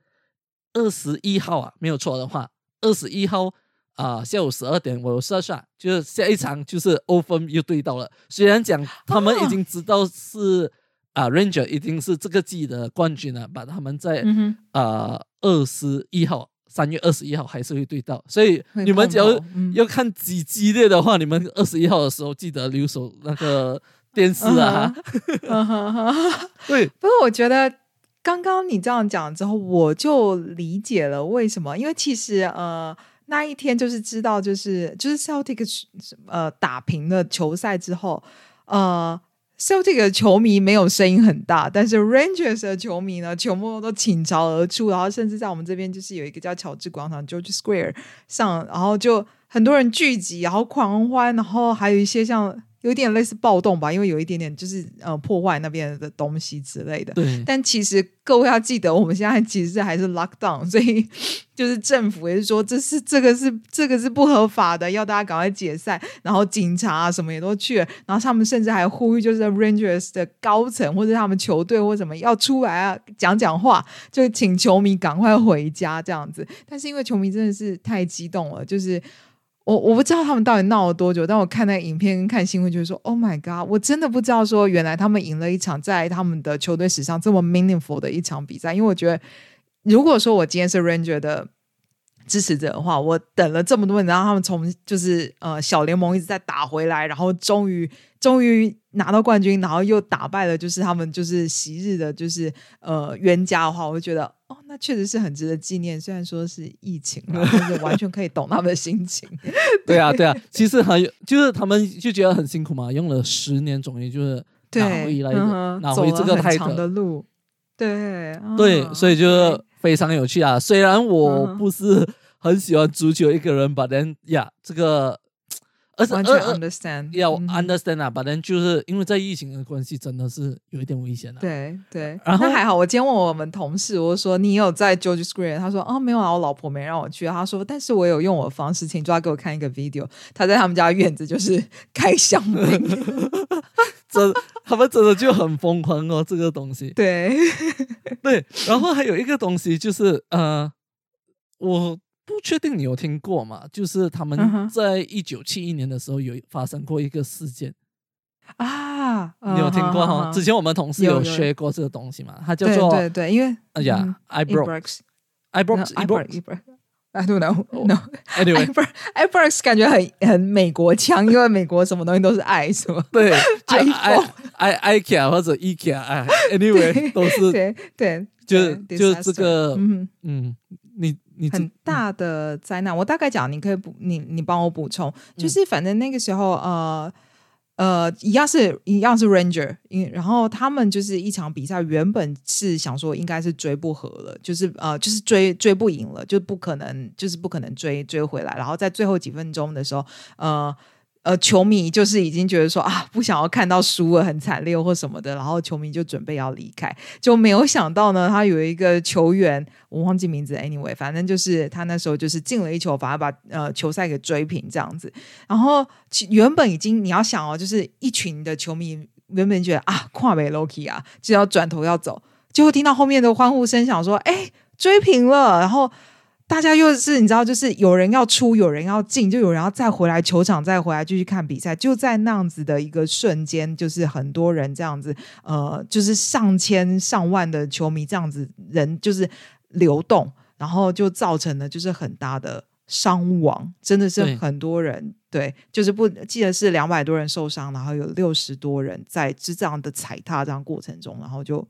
B: 二十一号啊，没有错的话，二十一号啊下午十二点我有 search 啊，就是下一场就是 open 又对到了，虽然讲他们已经知道是。啊，Ranger 已经是这个季的冠军了，把他们在
A: 嗯哼，
B: 呃二十一号，三月二十一号还是会对到，所以你们只要要看几激烈的话，你们二十一号的时候记得留守那个 电视啊。对，
A: 不过我觉得刚刚你这样讲之后，我就理解了为什么，因为其实呃。那一天就是知道，就是就是 Celtic 呃打平了球赛之后，呃所以这个球迷没有声音很大，但是 Rangers 的球迷呢，全部都倾巢而出，然后甚至在我们这边就是有一个叫乔治广场 （George Square） 上，然后就很多人聚集，然后狂欢，然后还有一些像有点类似暴动吧，因为有一点点就是呃破坏那边的东西之类的。
B: 对，
A: 但其实各位要记得，我们现在其实还是 lock down，所以 就是政府也是说这是这个是这个是不合法的，要大家赶快解散。然后警察啊什么也都去了，然后他们甚至还呼吁，就是 Rangers 的高层或者他们球队或什么要出来啊讲讲话，就请球迷赶快回家这样子。但是因为球迷真的是太激动了，就是。我我不知道他们到底闹了多久，但我看那个影片跟看新闻，就是说，Oh my god！我真的不知道说，原来他们赢了一场在他们的球队史上这么 meaningful 的一场比赛。因为我觉得，如果说我今天是 Ranger 的支持者的话，我等了这么多年，然后他们从就是呃小联盟一直在打回来，然后终于终于拿到冠军，然后又打败了就是他们就是昔日的就是呃冤家的话，我会觉得哦，那确实是很值得纪念。虽然说是疫情了，但是完全可以懂他们的心情。
B: 对啊，对啊，其实还有就是他们就觉得很辛苦嘛，用了十年，终于就是拿
A: 对，
B: 回来拿回这个泰
A: 很长的。路，对，
B: 对，
A: 嗯
B: 所以就是非常有趣啊。虽然我
A: 嗯
B: 不是很喜欢足球一个人，把人呀这个，
A: 完全 understand，
B: 要 understand 啊，反正就是因为在疫情的关系，真的是有一点危险的。
A: 对对，
B: 然后
A: 那还好。我今天问我们同事，我说你有在 George Square？他说哦没有啊，我老婆没让我去。他说，但是我有用我的方式，请就要给我看一个 video。他在他们家院子就是 开香槟，
B: 真他们真的就很疯狂哦，这个东西。
A: 对，
B: 对，然后还有一个东西就是呃，我不确定你有听过吗？就是他
A: 嗯
B: 们在一九七一年的时候有发生过一个事件，
A: 啊，
B: 你有听过哈？之前我们同事有
A: 有有
B: share 过这个东西嘛？它叫
A: 对
B: 做
A: 对对，因为
B: 哎呀
A: 嗯
B: ，I broke
A: Ibrox
B: I broke
A: 嗯
B: I broke
A: Ibrox I don't know. No. Anyway，iBurks 感觉很很美国腔，因为美国什么东西都是 i，是吗？
B: 对，就
A: iPhone
B: i i IKEA 或者 IKEA，哎，anyway 都是
A: 对对，
B: 就
A: 是
B: 就这
A: disaster
B: 个
A: 嗯，
B: 嗯，你你
A: 很大的灾难。我大概讲，你可以补，你你帮我补充，
B: 嗯
A: 就是反正那个时候，呃。呃，一样是一样是 Ranger，然后他们就是一场比赛，原本是想说应该是追不和了，就是呃，就是追追不赢了，就不可能，就是不可能追追回来。然后在最后几分钟的时候，呃呃，球迷就是已经觉得说啊，不想要看到输了很惨烈或什么的，然后球迷就准备要离开，就没有想到呢，他有一个球员，我忘记名字，anyway，反正就是他那时候就是进了一球，反而把呃球赛给追平这样子。然后原本已经你要想哦，就是一群的球迷原本觉得啊，跨北 Loki 啊，就要转头要走，结果听到后面的欢呼声，想说哎追平了，然后。大家又是你知道，就是有人要出，有人要进，就有人要再回来球场，再回来继续看比赛。就在那样子的一个瞬间，就是很多人这样子，呃，就是上千上万的球迷这样子人就是流动，然后就造成了就是很大的伤亡，真的是很多人对，就是不记得是两百多人受伤，然后有六十多人在就这样的踩踏这样过程中，然后就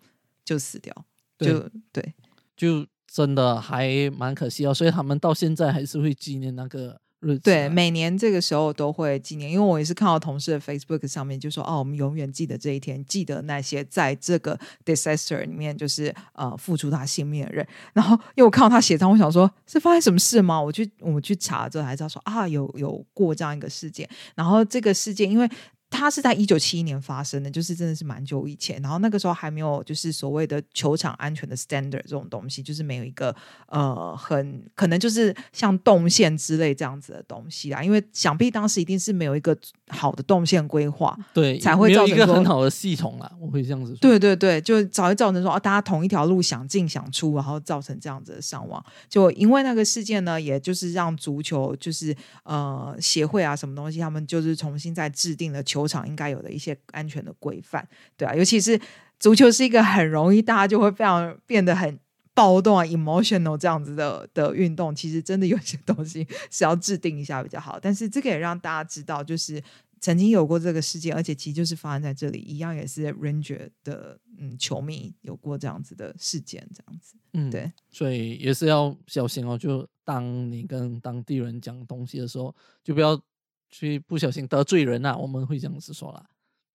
A: 就死掉，
B: 对
A: 就对。
B: 就真的还蛮可惜哦，所以他们到现在还是会纪念那个日子。
A: 对，每年这个时候都会纪念，因为我也是看到同事的 Facebook 上面就说，哦，我们永远记得这一天，记得那些在这个 disaster 里面就是呃付出他性命的人。然后因为我看到他写上，我想说是发生什么事吗？我去我们去查之后才知道说啊，有有过这样一个事件。然后这个事件因为。它是在一九七一年发生的，就是真的是蛮久以前。然后那个时候还没有就是所谓的球场安全的 standard 这种东西，就是没有一个呃很可能就是像动线之类这样子的东西啦。因为想必当时一定是没有一个好的动线规划，
B: 对，
A: 才会
B: 造成一个很好的系统啦，我会这样子说。
A: 对对对，就早会造成说啊，大家同一条路想进想出，然后造成这样子的伤亡。就因为那个事件呢，也就是让足球就是呃协会啊什么东西，他们就是重新再制定了球场应该有的一些安全的规范，对啊，尤其是足球是一个很容易大家就会非常变得很。暴动啊，emotional 这样子的的运动，其实真的有些东西是要制定一下比较好。但是这个也让大家知道，就是曾经有过这个事件，而且其实就是发生在这里，一样也是 Ranger 的嗯球迷有过这样子的事件，这样子。
B: 嗯，
A: 对，
B: 所以也是要小心哦。就当你跟当地人讲东西的时候，就不要去不小心得罪人啊。我们会这样子说啦。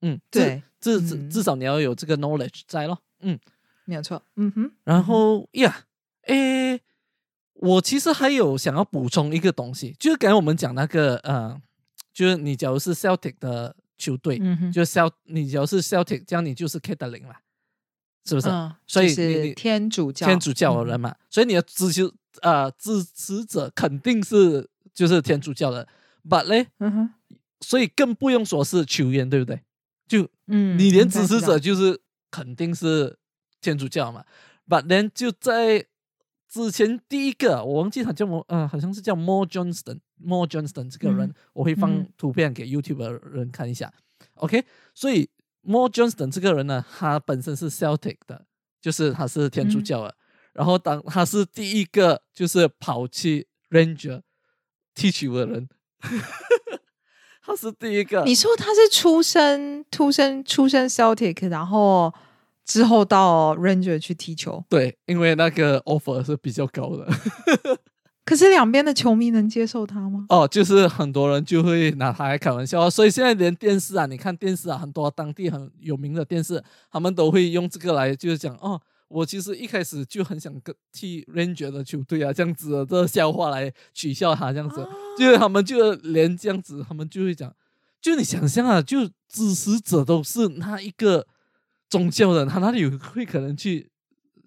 B: 嗯，
A: 对，
B: 至至
A: 嗯
B: 至少你要有这个 knowledge 在咯。嗯，
A: 没有错。嗯哼，
B: 然后呀，诶，我其实还有想要补充一个东西，就是刚才我们讲那个呃，就是你假如是 Celtic 的球队，
A: 嗯哼，
B: 就 Celt 你假如是 Celtic，这样你就是 K 的零啦，是不是？
A: 嗯，
B: 所以
A: 是天主教，
B: 天主教的人嘛，所以你的支持呃支持者肯定是就是天主教的，but 嘞，
A: 嗯哼，
B: 所以更不用说是球员，对不对？就
A: 嗯，
B: 你连支持者就是肯定是天主教嘛，but then 就在之前第一个我忘记他叫么，呃，好像是叫 More Johnston，More Johnston 这个人，
A: 嗯
B: 我会放
A: 嗯。
B: 图片给 YouTube 的人看一下，OK？所以 More Johnston 这个人呢，他本身是 Celtic 的，就是他是天主
A: 嗯
B: 教的，然后当他是第一个就是跑去 Ranger 踢球的人，他是第一个。
A: 你说他是出生出生出生 Celtic，然后之后到 Ranger 去踢球，
B: 对，因为那个 offer 是比较高的
A: 可是两边的球迷能接受他吗？
B: 哦，就是很多人就会拿他来开玩笑，所以现在连电视啊，你看电视啊，很多当地很有名的电视，他们都会用这个来就是讲哦，我其实一开始就很想跟替 Ranger 的球队啊这样子的这个笑话来取笑他这样子，
A: 哦
B: 就是他们就连这样子，他们就会讲，就你想象啊，就支持者都是那一个宗教的，他哪里有会可能去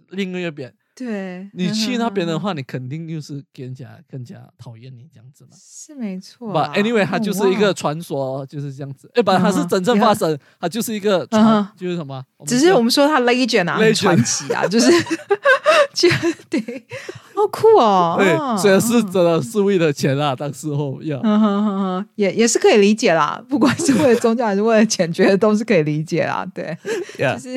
B: 另外一边？
A: 对，
B: 你去那边的
A: 嗯，
B: 话，你肯定就是给人家更加讨厌你这样子嘛。
A: 是没错
B: But。anyway，它
A: 哦
B: 就是一个传说，就是这样子。哎，不，它是
A: 嗯
B: 真正发生，它就是一个就是什么？
A: 只是我们说他 legend 啊，传奇啊，就是 就对，好酷哦。
B: 对，
A: 嗯
B: 虽然是真的是为了钱啊，当时候要
A: 也也是可以理解啦，不管是为了宗教还是为了钱，觉得都是可以理解啦。对，就
B: 呀，
A: 是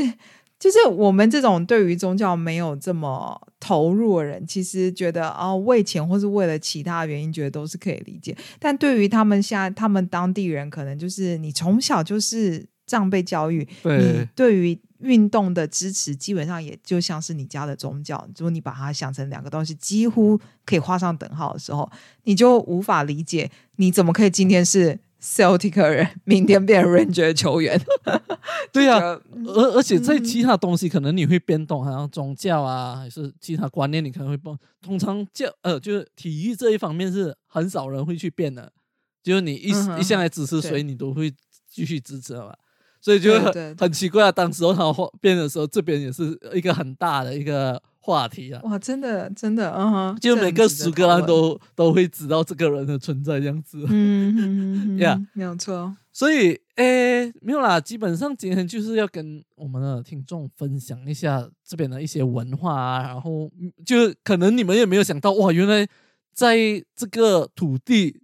A: 就是我们这种对于宗教没有这么投入的人，其实觉得哦，为钱或是为了其他原因，觉得都是可以理解。但对于他们现在，他们当地人，可能就是你从小就是这样被教育，你
B: 对
A: 对于运动的支持，基本上也就像是你家的宗教。如果你把它想成两个东西，几乎可以画上等号的时候，你就无法理解你怎么可以今天是 Celtic 人，明天变成 Ranger 球员。
B: 对呀、
A: 就
B: 而而且在
A: 嗯
B: 其他东西可能你会变动，好像宗教啊，还是其他观念，你可能会变。通常教呃，就是体育这一方面是很少人会去变的，就是你一、
A: 嗯
B: 一向来支持谁，你都会继续支持的嘛。所以就很很奇怪啊，当时候他变的时候，这边也是一个很大的一个话题啊。
A: 哇，真的真的，嗯哼，
B: 就每个苏格兰，都都会知道这个人的存在这样子。
A: 嗯嗯嗯嗯
B: Yeah
A: 嗯，没有错。
B: 所以，诶，没有啦，基本上今天就是要跟我们的听众分享一下这边的一些文化啊，然后嗯就可能你们也没有想到，哇，原来在这个土地，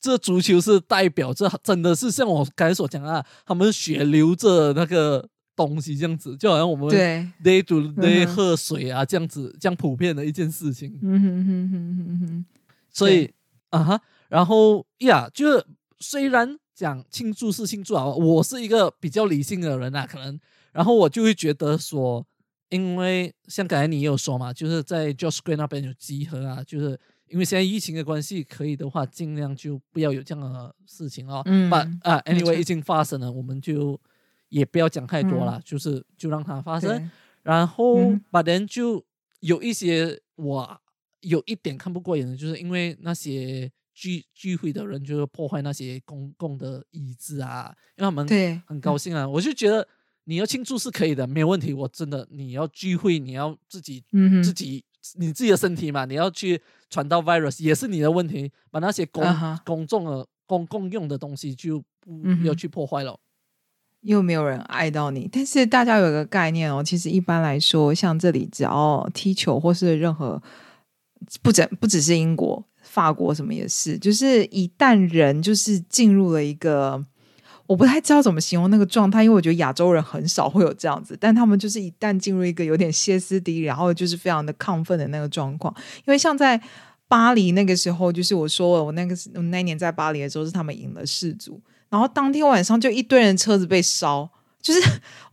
B: 这足球是代表着真的是像我刚才所讲啊，他们血流着那个东西这样子，就好像我们
A: 对
B: ，day to day 喝水啊这样子，这样普遍的一件事情。
A: 嗯哼哼哼哼哼，
B: 所以啊哈，然后呀，就是虽然讲庆祝是庆祝啊，我是一个比较理性的人啊，可能，然后我就会觉得说，因为像刚才你也有说嘛，就是在 Josh Square 那边有集合啊，就是因为现在疫情的关系，可以的话尽量就不要有这样的事情哦。
A: 嗯。
B: 把啊，anyway 已经发生了，我们就也不要讲太多了，就是就让它发生。然后
A: 嗯
B: 把人就有一些我有一点看不过眼的，就是因为那些聚聚会的人就是破坏那些公共的椅子啊，因为他们
A: 对，
B: 很高兴啊，我就觉得你要庆祝是可以的，没有问题。我真的你要聚会，你要自己
A: 嗯，
B: 自己你自己的身体嘛，你要去传到 virus 也是你的问题，把那些公公众的公共用的东西就不要去破坏了。
A: 又没有人爱到你。但是大家有一个概念哦，其实一般来说，像这里只要踢球或是任何不只不只是英国、法国什么也是，就是一旦人就是进入了一个。我不太知道怎么形容那个状态，因为我觉得亚洲人很少会有这样子，但他们就是一旦进入一个有点歇斯底里，然后就是非常的亢奋的那个状况。因为像在巴黎那个时候，就是我说了，我那个我那年在巴黎的时候，是他们赢了世足，然后当天晚上就一堆人车子被烧，就是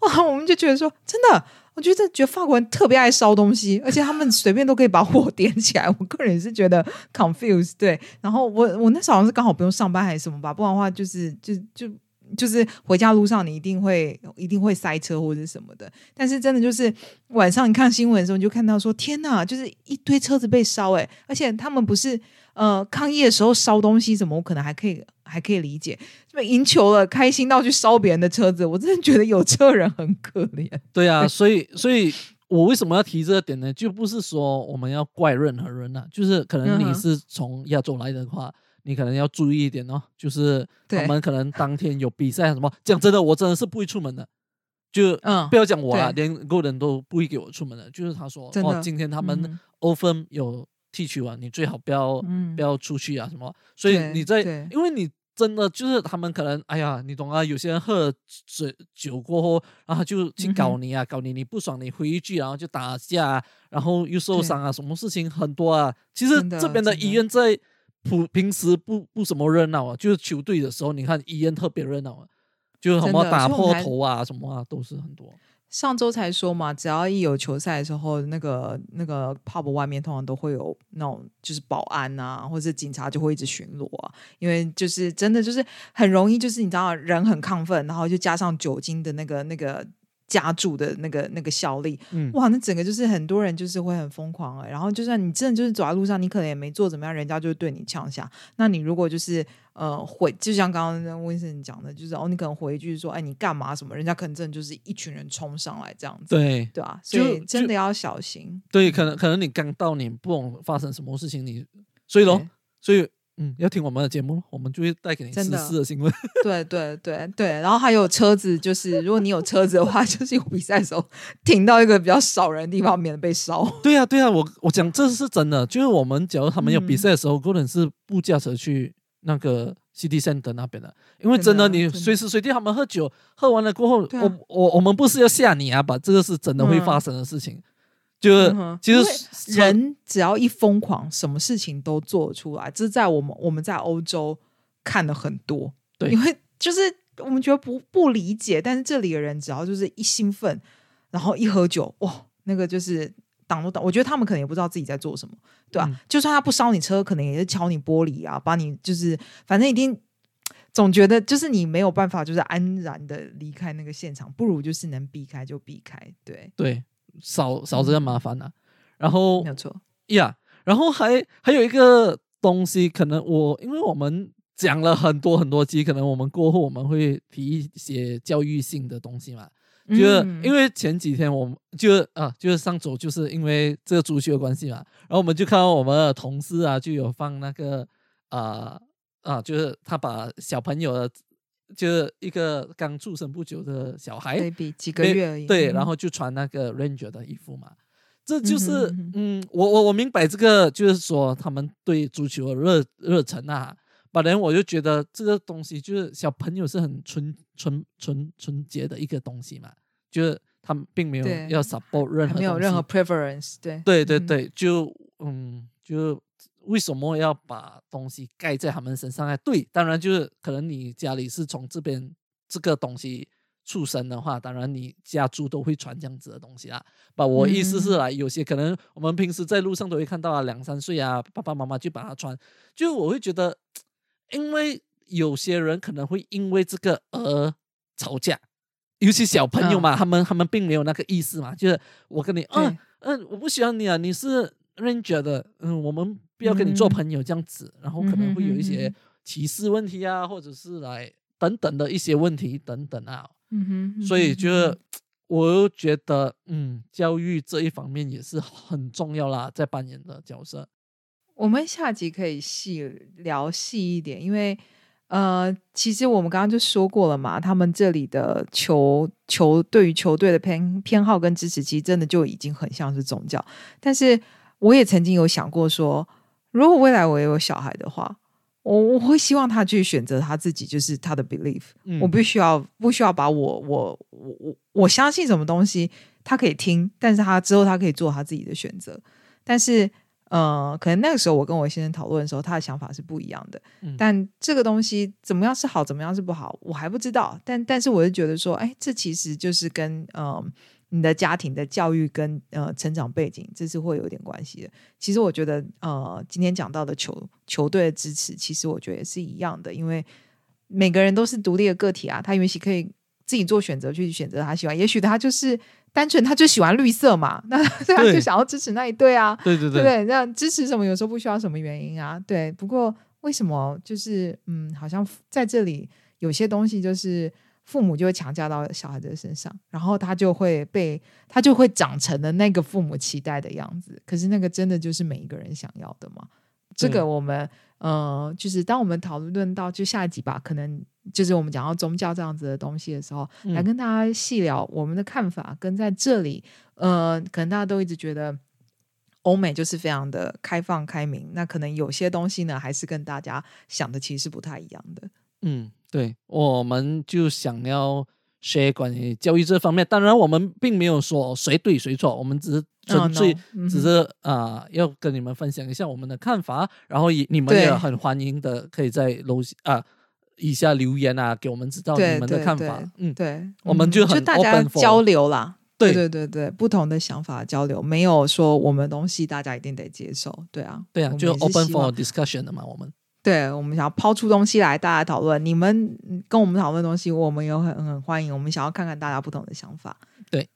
A: 哇，我们就觉得说，真的，我觉得觉得法国人特别爱烧东西，而且他们随便都可以把火 点起来。我个人是觉得 confuse 对。然后我我那时候好像是刚好不用上班还是什么吧，不然的话就是就就。就是回家路上，你一定会一定会塞车或者什么的。但是真的就是晚上你看新闻的时候，你就看到说，天哪，就是一堆车子被烧，哎，而且他们不是呃抗议的时候烧东西什么，我可能还可以还可以理解，这么赢球了，开心到去烧别人的车子，我真的觉得有车人很可怜。
B: 对啊，所以所以我为什么要提这个点呢？就不是说我们要怪任何人呐、就是可能你是从亚洲来的话，你可能要注意一点哦。就是他们可能当天有比赛什么，讲真的，我真的是不会出门的。就
A: 嗯
B: 不要讲我啦，
A: 对
B: 连个人都不会给我出门的。就是他说哦，今天他们
A: 嗯
B: 欧分有提取完，你最好不要、
A: 嗯
B: 不要出去啊什么。所以你在，因为你真的就是他们可能，哎呀，你懂啊，有些人喝了水酒过后，然后就去搞你啊，搞你，你不爽，你回一句，然后就打架啊，然后又受伤啊，什么事情很多啊。其实这边的医院在普平时不不怎么热闹啊，就是球队的时候，你看医院特别热闹啊，就是什么打破头啊，什么啊，都是很多。
A: 上周才说嘛，只要一有球赛的时候，那个那个 pub 外面通常都会有那种就是保安啊，或者警察就会一直巡逻啊，因为就是真的就是很容易，就是你知道人很亢奋，然后就加上酒精的那个那个加注的那个那个效力，
B: 嗯，
A: 哇，那整个就是很多人就是会很疯狂哎、然后就算你真的就是走在路上，你可能也没做怎么样，人家就对你呛下。那你如果就是呃回，就像刚刚温森讲的，就是哦，你可能回一句说，哎，你干嘛什么？人家可能真的就是一群人冲上来这样子，
B: 对
A: 对啊，所以真的要小心。
B: 对，可能可能你刚到，你不懂发生什么事情，你所以咯，所以嗯，要听我们的节目，我们就会带给你实时的新闻。
A: 对对对对，然后还有车子，就是如果你有车子的话，就是有比赛的时候停到一个比较少人的地方，免得被烧。
B: 对啊、对啊、我我讲这是真的，就是我们假如他们有比
A: 嗯
B: 赛的时候，可能是不驾车去那个 City Center 那边的，因为真的你随时随地他们喝酒，喝完了过后，
A: 啊
B: 我我我们不是要吓你啊，把这个是真的会
A: 嗯
B: 发生的事情。就是、其实
A: 人只要一疯狂，什么事情都做得出来。这是在我们我们在欧洲看的很多，
B: 对
A: 因为就是我们觉得不不理解，但是这里的人只要就是一兴奋，然后一喝酒，哇，那个就是挡都挡。我觉得他们可能也不知道自己在做什么，对吧、
B: 嗯
A: 就算他不烧你车，可能也是敲你玻璃啊，把你就是反正一定。总觉得就是你没有办法，就是安然的离开那个现场，不如就是能避开就避开，对，
B: 对少少这个麻烦啊。然后
A: 没错。
B: 呀然后还还有一个东西，可能我因为我们讲了很多很多期，可能我们过后我们会提一些教育性的东西嘛。就是
A: 嗯
B: 因为前几天我们就啊，就是上周就是因为这个足球的关系嘛，然后我们就看到我们的同事啊，就有放那个啊啊，就是他把小朋友的，就是一个刚出生不久的小孩
A: 几个
B: 对
A: 月而已，
B: 对，
A: 嗯
B: 然后就穿那个 Ranger 的衣服嘛。这就是
A: 嗯
B: 我我我明白这个，就是说他们对足球的热热忱啊。本来我就觉得这个东西就是小朋友是很纯纯纯纯洁的一个东西嘛，就是他们并没有要 support 任何
A: 没有任何 preference，对
B: 对对，就嗯，就为什么要把东西盖在他们身上呢？对，当然就是可能你家里是从这边这个东西出生的话，当然你家族都会传这样子的东西啦。把我意思是
A: 嗯
B: 来，有些可能我们平时在路上都会看到啊，两三岁啊，爸爸妈妈就把它穿，就我会觉得，因为有些人可能会因为这个而吵架。尤其小朋友嘛，他们他们并没有那个意思嘛，就是我跟你，嗯、
A: 对
B: 嗯，我不喜欢你啊，你是 Ranger 的，嗯，我们不要跟你做
A: 嗯
B: 朋友这样子，然后可能会有一些歧视问题啊，或者是来等等的一些问题等等啊，
A: 嗯哼，
B: 所以就是我又觉得，嗯，教育这一方面也是很重要啦，在扮演的角色。
A: 我们下集可以细聊细一点，因为呃，其实我们刚刚就说过了嘛，他们这里的球球对于球队的偏偏好跟支持，其实真的就已经很像是宗教。但是我也曾经有想过说，如果未来我有小孩的话，我我会希望他去选择他自己，就是他的 belief。
B: 嗯
A: 我不需要不需要把我我我我我相信什么东西，他可以听，但是他之后他可以做他自己的选择。但是呃，可能那个时候我跟我先生讨论的时候，他的想法是不一样的。
B: 嗯
A: 但这个东西怎么样是好，怎么样是不好，我还不知道。但但是我就觉得说，哎，这其实就是跟呃你的家庭的教育跟呃成长背景，这是会有点关系的。其实我觉得呃，今天讲到的球球队的支持，其实我觉得也是一样的，因为每个人都是独立的个体啊，他允许可以自己做选择，去选择他喜欢。也许他就是单纯他就喜欢绿色嘛，那 他就想要支持那一队啊。
B: 对对
A: 对不对？那支持什么有时候不需要什么原因啊。对，不过为什么就是嗯，好像在这里有些东西就是父母就会强加到小孩子的身上，然后他就会被他就会长成了那个父母期待的样子。可是那个真的就是每一个人想要的吗？这个我们呃，就是当我们讨论到就下一集吧，可能就是我们讲到宗教这样子的东西的时候，来
B: 嗯
A: 跟大家细聊我们的看法，跟在这里，呃，可能大家都一直觉得欧美就是非常的开放开明，那可能有些东西呢，还是跟大家想的其实是不太一样的。
B: 嗯，对，我们就想要 share 关于教育这方面。当然，我们并没有说谁对谁错，我们只是纯粹只是啊、要跟你们分享一下我们的看法，然后也你们也很欢迎的，可以在楼啊以下留言啊，给我们知道你们的看法。嗯，
A: 对，嗯
B: 我们就很
A: 就大家交流啦。
B: 对
A: 对对对，不同的想法交流，没有说我们东西大家一定得接受。对啊，
B: 对啊，就 open for discussion 的嘛，我们。
A: 对，我们想要抛出东西来，大家讨论。你们嗯跟我们讨论的东西，我们有很很欢迎。我们想要看看大家不同的想法。
B: 对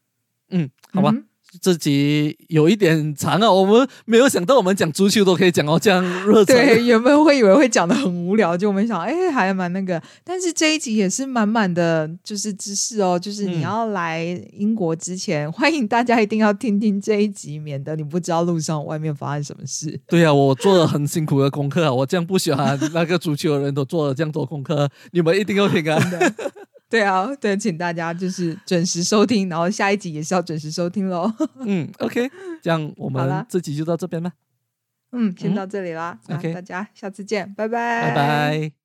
B: 嗯，好吧，
A: 嗯
B: 这集有一点长啊，我们没有想到我们讲足球都可以讲到这样热忱。
A: 对，原本会以为会讲的很无聊，就我们想，哎，还蛮那个。但是这一集也是满满的，就是知识哦。就是你
B: 嗯
A: 要来英国之前，欢迎大家一定要听听这一集，免得你不知道路上外面发生什么事。
B: 对啊，我做了很辛苦的功课啊，我这样不喜欢那个足球的人都做了这样多功课，你们一定要听啊。
A: 对啊，对，请大家就是准时收听，然后下一集也是要准时收听喽。
B: 嗯，OK，这样我们这集就到这边吧，
A: 嗯，先
B: 嗯。
A: 到这里啦，那
B: OK
A: 大家下次见，拜拜，
B: 拜拜。